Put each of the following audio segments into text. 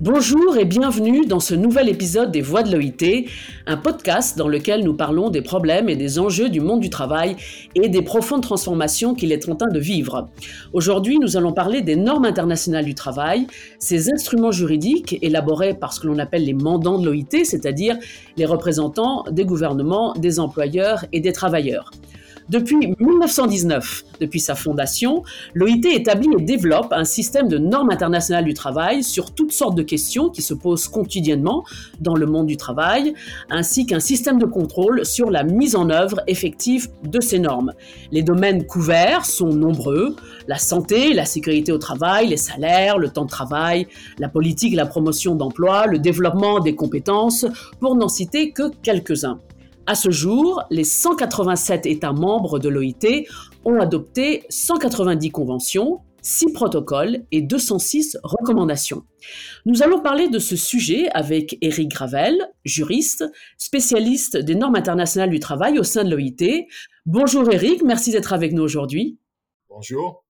Bonjour et bienvenue dans ce nouvel épisode des Voix de l'OIT, un podcast dans lequel nous parlons des problèmes et des enjeux du monde du travail et des profondes transformations qu'il est en train de vivre. Aujourd'hui, nous allons parler des normes internationales du travail, ces instruments juridiques élaborés par ce que l'on appelle les mandants de l'OIT, c'est-à-dire les représentants des gouvernements, des employeurs et des travailleurs. Depuis 1919, depuis sa fondation, l'OIT établit et développe un système de normes internationales du travail sur toutes sortes de questions qui se posent quotidiennement dans le monde du travail, ainsi qu'un système de contrôle sur la mise en œuvre effective de ces normes. Les domaines couverts sont nombreux, la santé, la sécurité au travail, les salaires, le temps de travail, la politique, la promotion d'emploi, le développement des compétences, pour n'en citer que quelques-uns. À ce jour, les 187 États membres de l'OIT ont adopté 190 conventions, 6 protocoles et 206 recommandations. Nous allons parler de ce sujet avec Eric Gravel, juriste, spécialiste des normes internationales du travail au sein de l'OIT. Bonjour Eric, merci d'être avec nous aujourd'hui. Bonjour.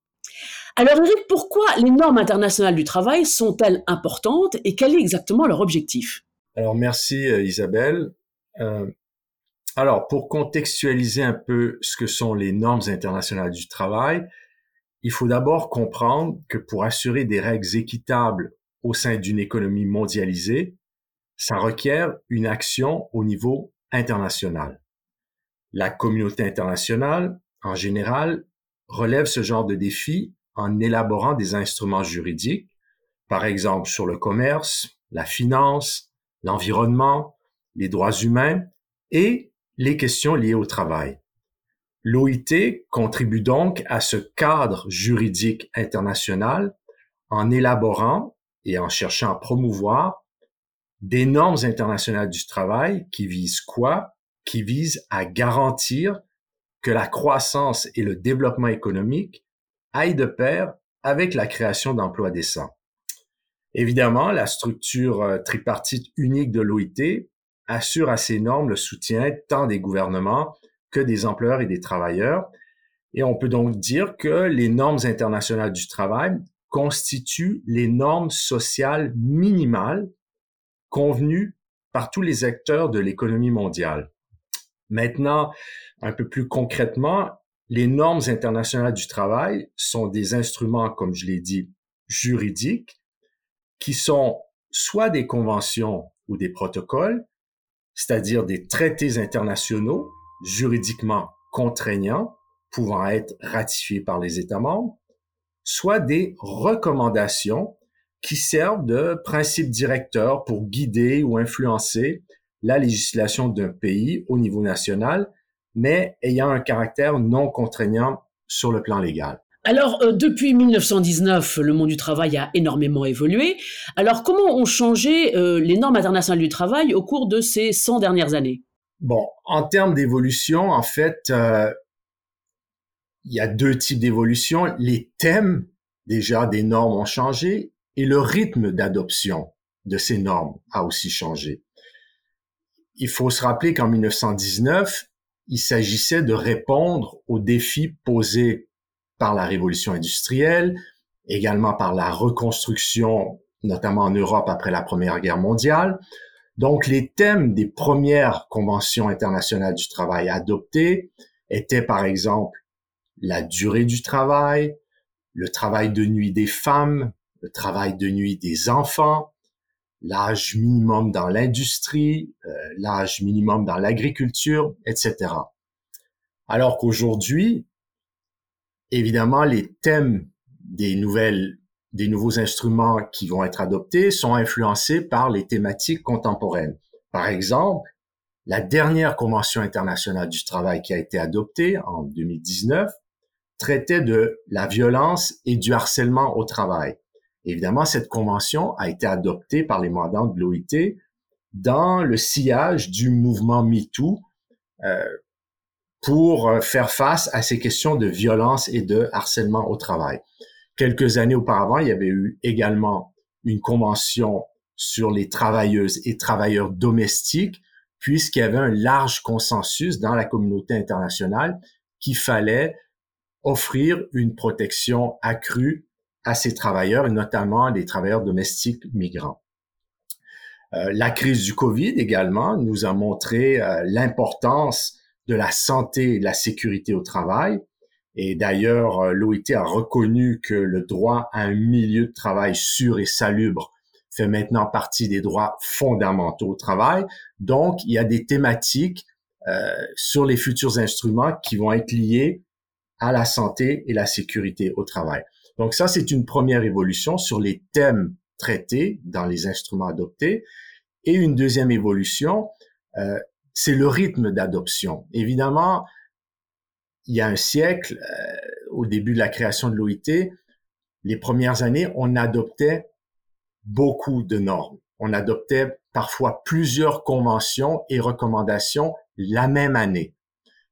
Alors Eric, pourquoi les normes internationales du travail sont-elles importantes et quel est exactement leur objectif? Alors merci euh, Isabelle. Euh, alors, pour contextualiser un peu ce que sont les normes internationales du travail, il faut d'abord comprendre que pour assurer des règles équitables au sein d'une économie mondialisée, ça requiert une action au niveau international. La communauté internationale, en général, relève ce genre de défi en élaborant des instruments juridiques, par exemple sur le commerce, la finance, l'environnement, les droits humains et les questions liées au travail. L'OIT contribue donc à ce cadre juridique international en élaborant et en cherchant à promouvoir des normes internationales du travail qui visent quoi? Qui visent à garantir que la croissance et le développement économique aillent de pair avec la création d'emplois décents. Évidemment, la structure euh, tripartite unique de l'OIT assure à ces normes le soutien tant des gouvernements que des employeurs et des travailleurs. Et on peut donc dire que les normes internationales du travail constituent les normes sociales minimales convenues par tous les acteurs de l'économie mondiale. Maintenant, un peu plus concrètement, les normes internationales du travail sont des instruments, comme je l'ai dit, juridiques, qui sont soit des conventions ou des protocoles, c'est-à-dire des traités internationaux juridiquement contraignants pouvant être ratifiés par les États membres, soit des recommandations qui servent de principes directeurs pour guider ou influencer la législation d'un pays au niveau national, mais ayant un caractère non contraignant sur le plan légal. Alors, euh, depuis 1919, le monde du travail a énormément évolué. Alors, comment ont changé euh, les normes internationales du travail au cours de ces 100 dernières années? Bon, en termes d'évolution, en fait, euh, il y a deux types d'évolution. Les thèmes, déjà, des normes ont changé et le rythme d'adoption de ces normes a aussi changé. Il faut se rappeler qu'en 1919, il s'agissait de répondre aux défis posés par la révolution industrielle, également par la reconstruction, notamment en Europe après la Première Guerre mondiale. Donc, les thèmes des premières conventions internationales du travail adoptées étaient, par exemple, la durée du travail, le travail de nuit des femmes, le travail de nuit des enfants, l'âge minimum dans l'industrie, euh, l'âge minimum dans l'agriculture, etc. Alors qu'aujourd'hui, évidemment, les thèmes des nouvelles, des nouveaux instruments qui vont être adoptés sont influencés par les thématiques contemporaines. Par exemple, la dernière Convention internationale du travail qui a été adoptée en 2019 traitait de la violence et du harcèlement au travail. Évidemment, cette convention a été adoptée par les mandants de l'OIT dans le sillage du mouvement MeToo, euh, pour euh, faire face à ces questions de violence et de harcèlement au travail. Quelques années auparavant, il y avait eu également une convention sur les travailleuses et travailleurs domestiques, puisqu'il y avait un large consensus dans la communauté internationale qu'il fallait offrir une protection accrue à ces travailleurs, et notamment les travailleurs domestiques migrants. Euh, la crise du Covid également nous a montré euh, l'importance de la santé et de la sécurité au travail. Et d'ailleurs, euh, l'OIT a reconnu que le droit à un milieu de travail sûr et salubre fait maintenant partie des droits fondamentaux au travail. Donc, il y a des thématiques euh, sur les futurs instruments qui vont être liés à la santé et la sécurité au travail. Donc ça, c'est une première évolution sur les thèmes traités dans les instruments adoptés. Et une deuxième évolution, euh, c'est le rythme d'adoption. Évidemment, il y a un siècle, euh, au début de la création de l'OIT, les premières années, on adoptait beaucoup de normes. On adoptait parfois plusieurs conventions et recommandations la même année.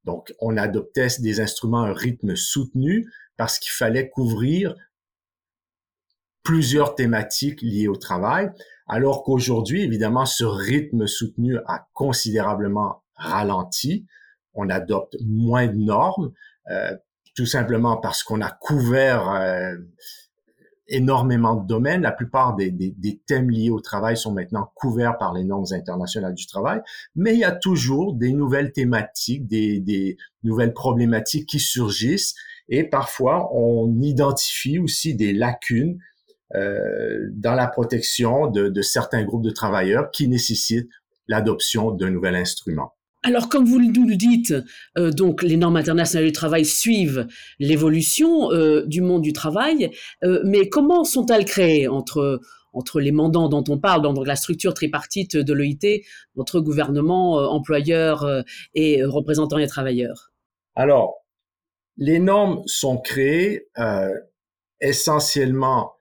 Donc, on adoptait des instruments à un rythme soutenu parce qu'il fallait couvrir plusieurs thématiques liées au travail, alors qu'aujourd'hui, évidemment, ce rythme soutenu a considérablement ralenti. On adopte moins de normes, euh, tout simplement parce qu'on a couvert euh, énormément de domaines. La plupart des, des, thèmes liés au travail sont maintenant couverts par les normes internationales du travail, mais il y a toujours des nouvelles thématiques, des, des nouvelles problématiques qui surgissent et parfois on identifie aussi des lacunes euh, dans la protection de, de certains groupes de travailleurs qui nécessitent l'adoption d'un nouvel instrument. Alors, comme vous nous le dites, euh, donc les normes internationales du travail suivent l'évolution euh, du monde du travail, euh, mais comment sont-elles créées entre entre les mandants dont on parle, dans la structure tripartite de l'OIT, entre gouvernement, employeurs et représentants des travailleurs? Alors, les normes sont créées essentiellement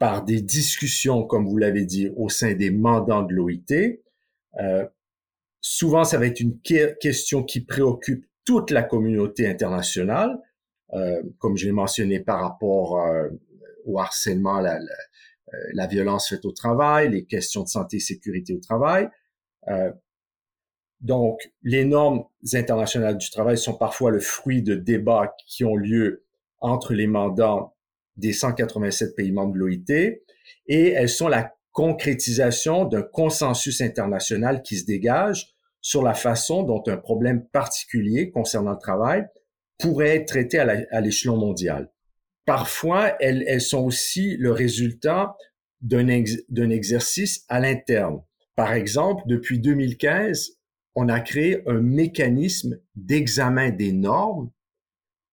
par des discussions, comme vous l'avez dit, au sein des mandants de l'OIT. Souvent, ça va être une question qui préoccupe toute la communauté internationale, euh, comme j'ai mentionné par rapport euh, au harcèlement, la, euh, la, violence faite au travail, les questions de santé et sécurité au travail. donc, les normes internationales du travail sont parfois le fruit de débats qui ont lieu entre les mandants des 187 pays membres de l'OIT et elles sont la concrétisation d'un consensus international qui se dégage sur la façon dont un problème particulier concernant le travail pourrait être traité à l'échelon mondial. Parfois, elles, sont aussi le résultat d'un exercice à l'interne. Par exemple, depuis 2015, on a créé un mécanisme d'examen des normes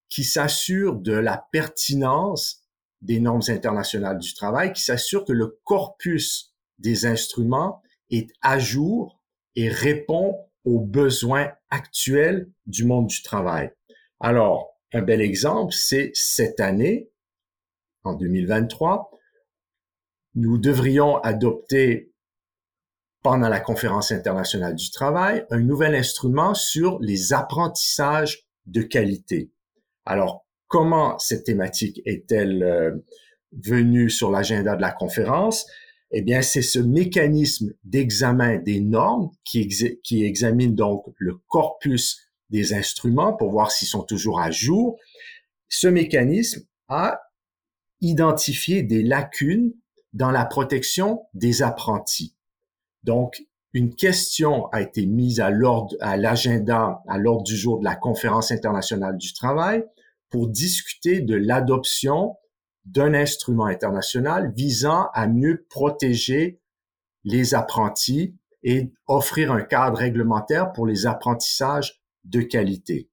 qui s'assure de la pertinence des normes internationales du travail, qui s'assure que le corpus des instruments est à jour et répond aux besoins actuels du monde du travail. Alors, un bel exemple, c'est cette année, en 2023, nous devrions adopter pendant la conférence internationale du travail un nouvel instrument sur les apprentissages de qualité. Alors, comment cette thématique est-elle euh, venue sur l'agenda de la conférence? Eh bien, c'est ce mécanisme d'examen des normes qui, qui examine donc le corpus des instruments pour voir s'ils sont toujours à jour. Ce mécanisme a identifié des lacunes dans la protection des apprentis. Donc, une question a été mise à l'ordre, à l'agenda, à l'ordre du jour de la conférence internationale du travail pour discuter de l'adoption d'un instrument international visant à mieux protéger les apprentis et offrir un cadre réglementaire pour les apprentissages de qualité.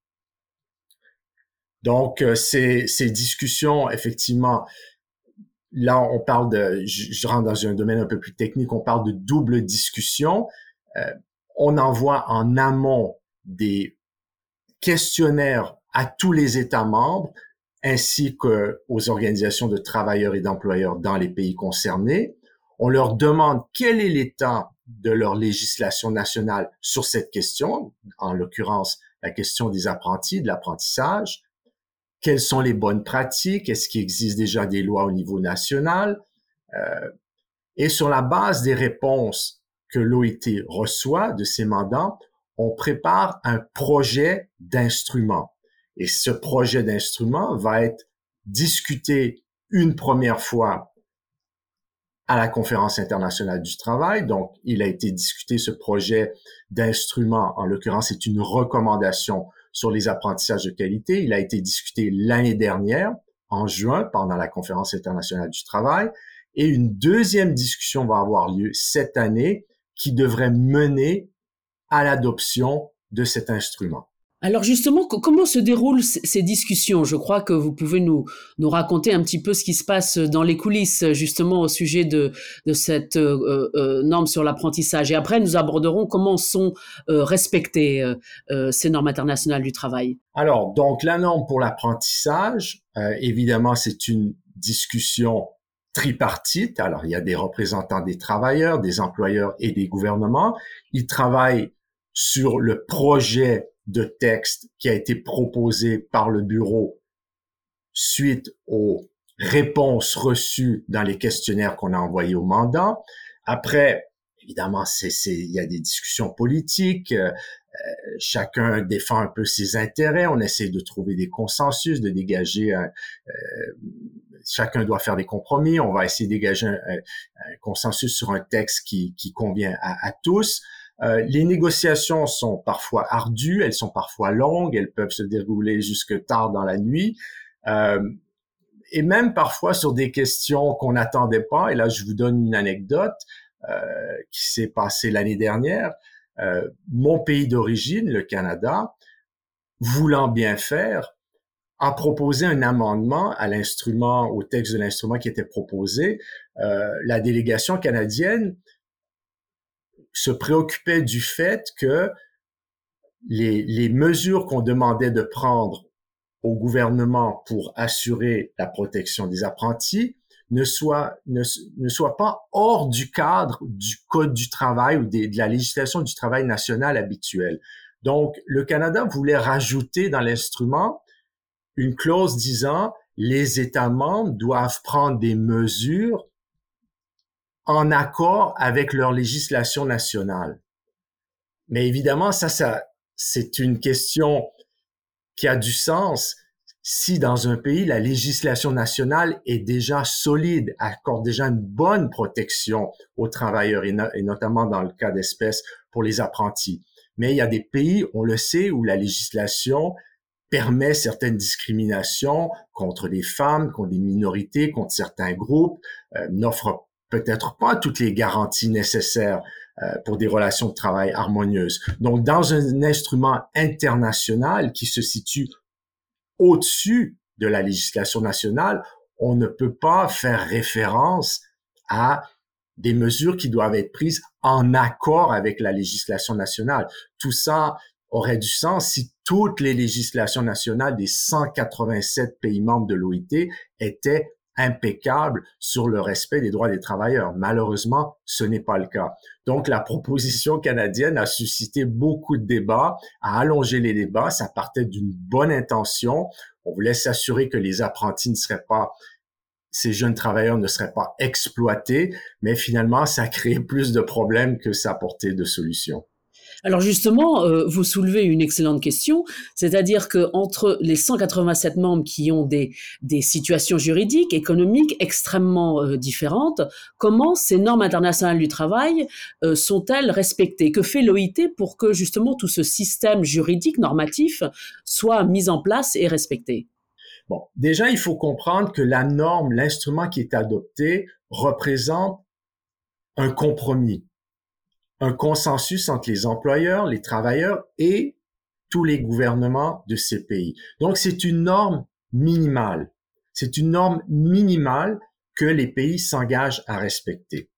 Donc, euh, ces, discussions, effectivement, là, on parle de, je, rentre dans un domaine un peu plus technique, on parle de double discussion. Euh, on envoie en amont des questionnaires à tous les États membres ainsi qu'aux organisations de travailleurs et d'employeurs dans les pays concernés. On leur demande quel est l'état de leur législation nationale sur cette question, en l'occurrence la question des apprentis, de l'apprentissage. Quelles sont les bonnes pratiques? Est-ce qu'il existe déjà des lois au niveau national? Euh, et sur la base des réponses que l'OIT reçoit de ses mandants, on prépare un projet d'instrument. Et ce projet d'instrument va être discuté une première fois à la conférence internationale du travail. Donc, il a été discuté ce projet d'instrument. En l'occurrence, c'est une recommandation sur les apprentissages de qualité. Il a été discuté l'année dernière, en juin, pendant la conférence internationale du travail. Et une deuxième discussion va avoir lieu cette année qui devrait mener à l'adoption de cet instrument. Alors justement, comment se déroulent ces discussions? Je crois que vous pouvez nous, nous raconter un petit peu ce qui se passe dans les coulisses, justement au sujet de, de cette euh, euh, norme sur l'apprentissage. Et après, nous aborderons comment sont euh, respectées ces normes internationales du travail. Alors, donc la norme pour l'apprentissage, évidemment, c'est une discussion tripartite. Alors, il y a des représentants des travailleurs, des employeurs et des gouvernements. Ils travaillent sur le projet de texte qui a été proposé par le bureau suite aux réponses reçues dans les questionnaires qu'on a envoyés au mandat. Après, évidemment, c'est, il y a des discussions politiques. Euh, chacun défend un peu ses intérêts. On essaie de trouver des consensus, de dégager. Un, euh, chacun doit faire des compromis. On va essayer de dégager un, consensus sur un texte qui, qui convient à tous. Euh, les négociations sont parfois ardues, elles sont parfois longues, elles peuvent se dérouler jusque tard dans la nuit. Euh, et même parfois sur des questions qu'on n'attendait pas. Et là, je vous donne une anecdote euh, qui s'est passée l'année dernière. mon pays d'origine, le Canada, voulant bien faire, a proposé un amendement à l'instrument, au texte de l'instrument qui était proposé. la délégation canadienne se préoccupait du fait que les, les mesures qu'on demandait de prendre au gouvernement pour assurer la protection des apprentis ne soient, ne, ne soient pas hors du cadre du code du travail ou de la législation du travail national habituelle. Donc, le Canada voulait rajouter dans l'instrument une clause disant les États membres doivent prendre des mesures en accord avec leur législation nationale. Mais évidemment, ça, ça, c'est une question qui a du sens si dans un pays, la législation nationale est déjà solide, accorde déjà une bonne protection aux travailleurs et, notamment dans le cas d'espèces pour les apprentis. Mais il y a des pays, on le sait, où la législation permet certaines discriminations contre les femmes, contre les minorités, contre certains groupes, euh, n'offre peut-être pas toutes les garanties nécessaires euh, pour des relations de travail harmonieuses. Donc, dans un instrument international qui se situe au-dessus de la législation nationale, on ne peut pas faire référence à des mesures qui doivent être prises en accord avec la législation nationale. Tout ça aurait du sens si toutes les législations nationales des 187 pays membres de l'OIT étaient impeccable sur le respect des droits des travailleurs. Malheureusement, ce n'est pas le cas. Donc, la proposition canadienne a suscité beaucoup de débats, a allongé les débats. Ça partait d'une bonne intention. On voulait s'assurer que les apprentis ne seraient pas ces jeunes travailleurs ne seraient pas exploités, mais finalement, ça a créé plus de problèmes que ça apportait de solutions. Alors justement, euh, vous soulevez une excellente question, c'est-à-dire que entre les 187 membres qui ont des, situations juridiques, économiques extrêmement euh, différentes, comment ces normes internationales du travail euh, sont-elles respectées? Que fait l'OIT pour que justement tout ce système juridique normatif soit mis en place et respecté? Bon, déjà, il faut comprendre que la norme, l'instrument qui est adopté, représente un compromis un consensus entre les employeurs, les travailleurs et tous les gouvernements de ces pays. Donc, c'est une norme minimale. C'est une norme minimale que les pays s'engagent à respecter.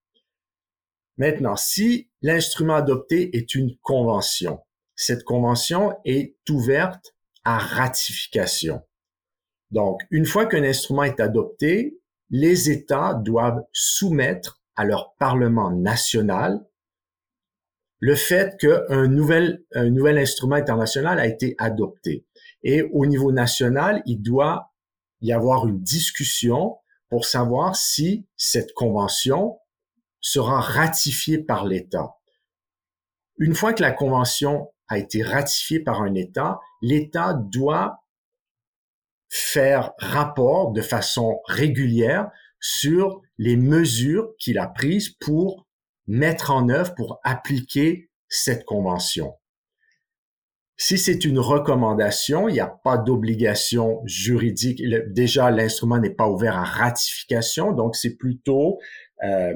Maintenant, si l'instrument adopté est une convention, cette convention est ouverte à ratification. Donc, une fois qu'un instrument est adopté, les États doivent soumettre à leur Parlement national le fait qu'un nouvel, un nouvel instrument international a été adopté. Et au niveau national, il doit y avoir une discussion pour savoir si cette convention sera ratifiée par l'État. Une fois que la convention a été ratifiée par un État, l'État doit faire rapport de façon régulière sur les mesures qu'il a prises pour mettre en œuvre, pour appliquer cette convention. Si c'est une recommandation, il n'y a pas d'obligation juridique. Déjà, l'instrument n'est pas ouvert à ratification, donc c'est plutôt euh,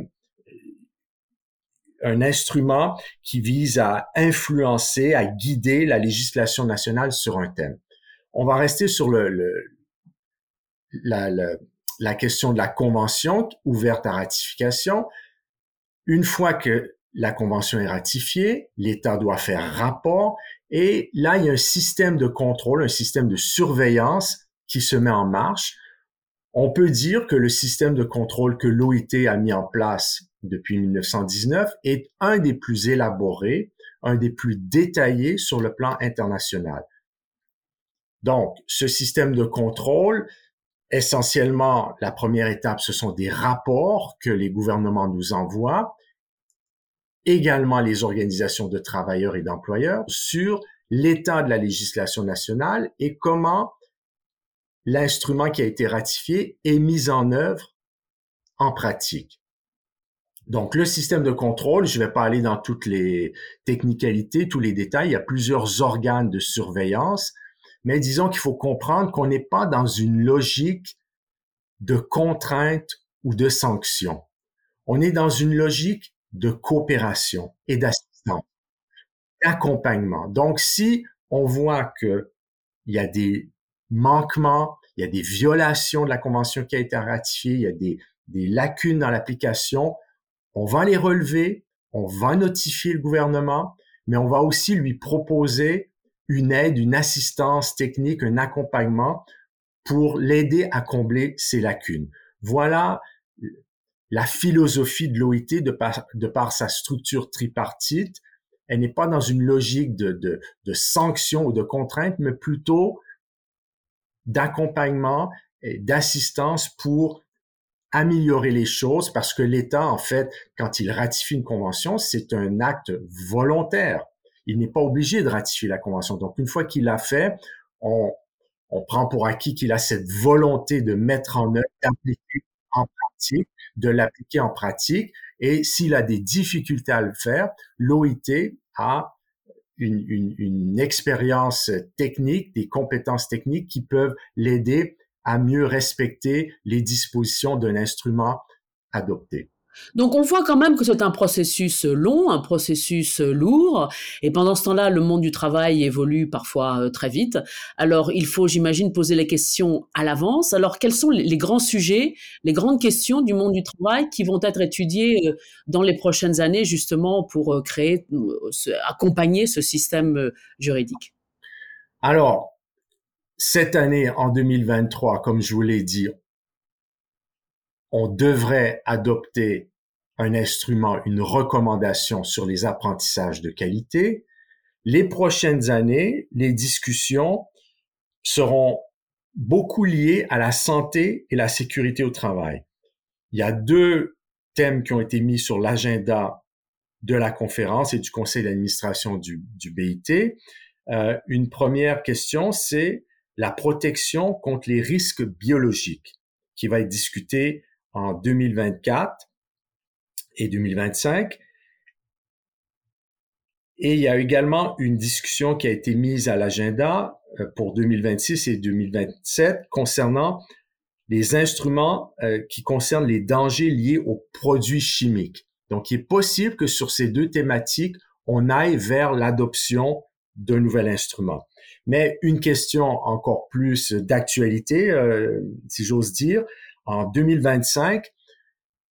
un instrument qui vise à influencer, à guider la législation nationale sur un thème. On va rester sur le, le la, la question de la convention ouverte à ratification. Une fois que la convention est ratifiée, l'État doit faire rapport et là, il y a un système de contrôle, un système de surveillance qui se met en marche. On peut dire que le système de contrôle que l'OIT a mis en place depuis 1919 est un des plus élaborés, un des plus détaillés sur le plan international. Donc, ce système de contrôle, essentiellement, la première étape, ce sont des rapports que les gouvernements nous envoient également les organisations de travailleurs et d'employeurs sur l'état de la législation nationale et comment l'instrument qui a été ratifié est mis en œuvre en pratique. Donc, le système de contrôle, je ne vais pas aller dans toutes les technicalités, tous les détails, il y a plusieurs organes de surveillance, mais disons qu'il faut comprendre qu'on n'est pas dans une logique de contrainte ou de sanction. On est dans une logique de coopération et d'assistance, d'accompagnement. Donc, si on voit que il y a des manquements, il y a des violations de la convention qui a été ratifiée, il y a des, des lacunes dans l'application, on va les relever, on va notifier le gouvernement, mais on va aussi lui proposer une aide, une assistance technique, un accompagnement pour l'aider à combler ces lacunes. Voilà la philosophie de l'OIT, de par, sa structure tripartite, elle n'est pas dans une logique de, de, de sanction ou de contrainte, mais plutôt d'accompagnement et d'assistance pour améliorer les choses parce que l'État, en fait, quand il ratifie une convention, c'est un acte volontaire. Il n'est pas obligé de ratifier la convention. Donc, une fois qu'il l'a fait, on, on prend pour acquis qu'il a cette volonté de mettre en œuvre, d'appliquer en pratique de l'appliquer en pratique. Et s'il a des difficultés à le faire, l'OIT a une, une, une, expérience technique, des compétences techniques qui peuvent l'aider à mieux respecter les dispositions d'un instrument adopté. Donc on voit quand même que c'est un processus long, un processus lourd, et pendant ce temps-là, le monde du travail évolue parfois euh, très vite. Alors il faut, j'imagine, poser les questions à l'avance. Alors quels sont les grands sujets, les grandes questions du monde du travail qui vont être étudiées euh, dans les prochaines années justement pour euh, créer, accompagner ce système juridique? Alors, cette année, en 2023, comme je vous l'ai dit, on devrait adopter un instrument, une recommandation sur les apprentissages de qualité. Les prochaines années, les discussions seront beaucoup liées à la santé et la sécurité au travail. Il y a deux thèmes qui ont été mis sur l'agenda de la conférence et du conseil d'administration du, BIT. Euh, une première question, c'est la protection contre les risques biologiques qui va être discutée en 2024 et 2025. Et il y a également une discussion qui a été mise à l'agenda euh, pour 2026 et 2027 concernant les instruments euh, qui concernent les dangers liés aux produits chimiques. Donc, il est possible que sur ces deux thématiques, on aille vers l'adoption d'un nouvel instrument. Mais une question encore plus d'actualité, euh, si j'ose dire, en 2025,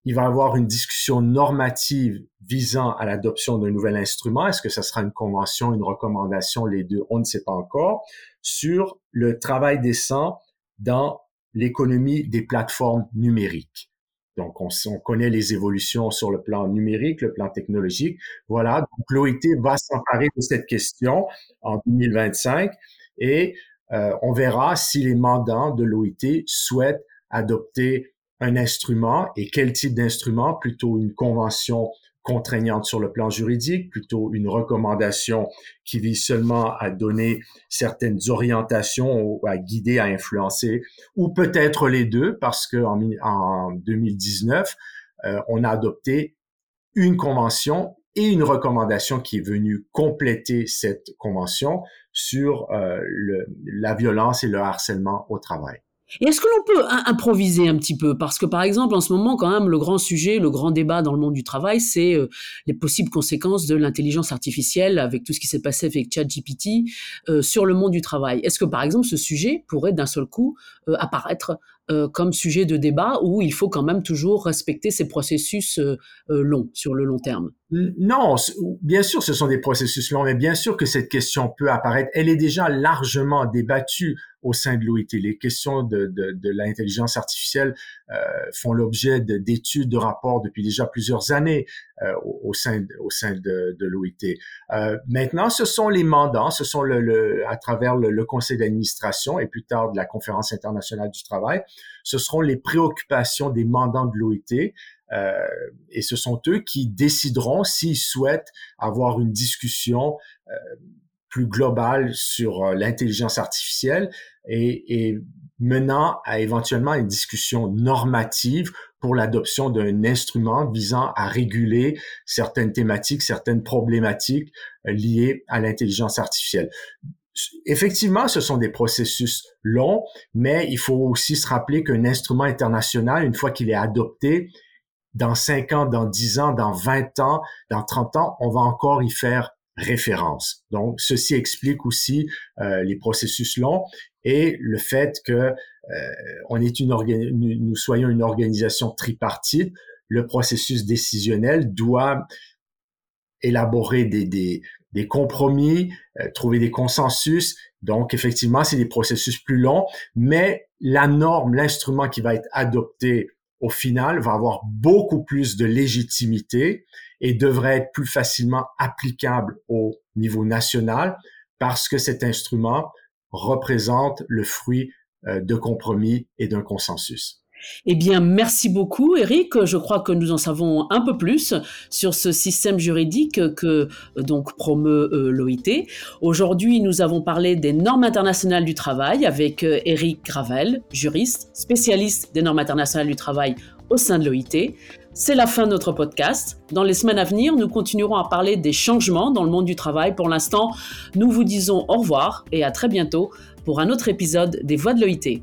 il va y avoir une discussion normative visant à l'adoption d'un nouvel instrument. Est-ce que ce sera une convention, une recommandation, les deux, on ne sait pas encore, sur le travail décent dans l'économie des plateformes numériques. Donc, on, on, connaît les évolutions sur le plan numérique, le plan technologique. Voilà, donc l'OIT va s'emparer de cette question en 2025 et euh, on verra si les mandants de l'OIT souhaitent adopter un instrument et quel type d'instrument, plutôt une convention contraignante sur le plan juridique, plutôt une recommandation qui vise seulement à donner certaines orientations à guider, à influencer, ou peut-être les deux, parce que en, 2019, euh, on a adopté une convention et une recommandation qui est venue compléter cette convention sur euh, la violence et le harcèlement au travail. Et est-ce que l'on peut improviser un petit peu? Parce que par exemple, en ce moment, quand même, le grand sujet, le grand débat dans le monde du travail, c'est euh, les possibles conséquences de l'intelligence artificielle avec tout ce qui s'est passé avec ChatGPT euh, sur le monde du travail. Est-ce que par exemple, ce sujet pourrait d'un seul coup euh, apparaître euh, comme sujet de débat où il faut quand même toujours respecter ces processus longs sur le long terme? Non, bien sûr, ce sont des processus longs, mais bien sûr que cette question peut apparaître. Elle est déjà largement débattue au sein de l'OIT. Les questions de, de, de l'intelligence artificielle euh, font l'objet d'études, de, rapports depuis déjà plusieurs années euh, au, sein, au sein de, de l'OIT. Euh, maintenant, ce sont les mandants, ce sont le, le à travers le, le conseil d'administration et plus tard de la conférence internationale du travail, ce seront les préoccupations des mandants de l'OIT euh, et ce sont eux qui décideront s'ils souhaitent avoir une discussion euh, plus globale sur euh, l'intelligence artificielle et, menant à éventuellement une discussion normative pour l'adoption d'un instrument visant à réguler certaines thématiques, certaines problématiques liées à l'intelligence artificielle. Effectivement, ce sont des processus longs, mais il faut aussi se rappeler qu'un instrument international, une fois qu'il est adopté, dans 5 ans, dans 10 ans, dans 20 ans, dans 30 ans, on va encore y faire référence. Donc, ceci explique aussi euh, les processus longs et le fait que euh, on est une nous soyons une organisation tripartite. Le processus décisionnel doit élaborer des, des, des compromis, euh, trouver des consensus. Donc, effectivement, c'est des processus plus longs, mais la norme, l'instrument qui va être adopté au final va avoir beaucoup plus de légitimité et devrait être plus facilement applicable au niveau national parce que cet instrument représente le fruit euh, de compromis et d'un consensus. Eh bien, merci beaucoup, Eric. Je crois que nous en savons un peu plus sur ce système juridique que euh, promeut euh, l'OIT. Aujourd'hui, nous avons parlé des normes internationales du travail avec Eric Gravel, juriste, spécialiste des normes internationales du travail au sein de l'OIT. C'est la fin de notre podcast. Dans les semaines à venir, nous continuerons à parler des changements dans le monde du travail. Pour l'instant, nous vous disons au revoir et à très bientôt pour un autre épisode des Voix de l'OIT.